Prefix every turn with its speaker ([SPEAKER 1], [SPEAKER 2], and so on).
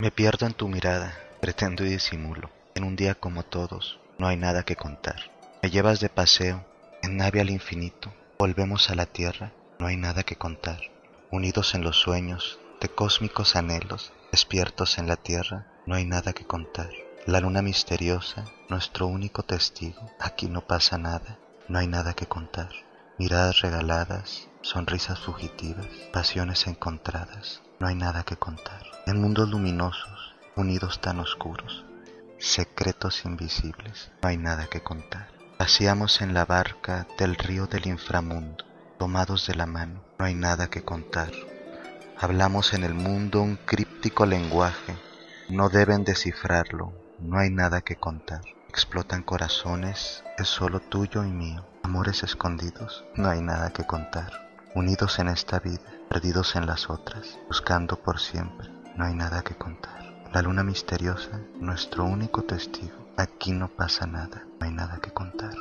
[SPEAKER 1] Me pierdo en tu mirada, pretendo y disimulo. En un día como todos, no hay nada que contar. Me llevas de paseo, en nave al infinito. Volvemos a la tierra, no hay nada que contar. Unidos en los sueños de cósmicos anhelos, despiertos en la tierra, no hay nada que contar. La luna misteriosa, nuestro único testigo, aquí no pasa nada, no hay nada que contar. Miradas regaladas, sonrisas fugitivas, pasiones encontradas, no hay nada que contar. En mundos luminosos, unidos tan oscuros, secretos invisibles, no hay nada que contar. Paseamos en la barca del río del inframundo, tomados de la mano, no hay nada que contar. Hablamos en el mundo un críptico lenguaje, no deben descifrarlo, no hay nada que contar. Explotan corazones, es solo tuyo y mío. Amores escondidos, no hay nada que contar. Unidos en esta vida, perdidos en las otras, buscando por siempre, no hay nada que contar. La luna misteriosa, nuestro único testigo. Aquí no pasa nada, no hay nada que contar.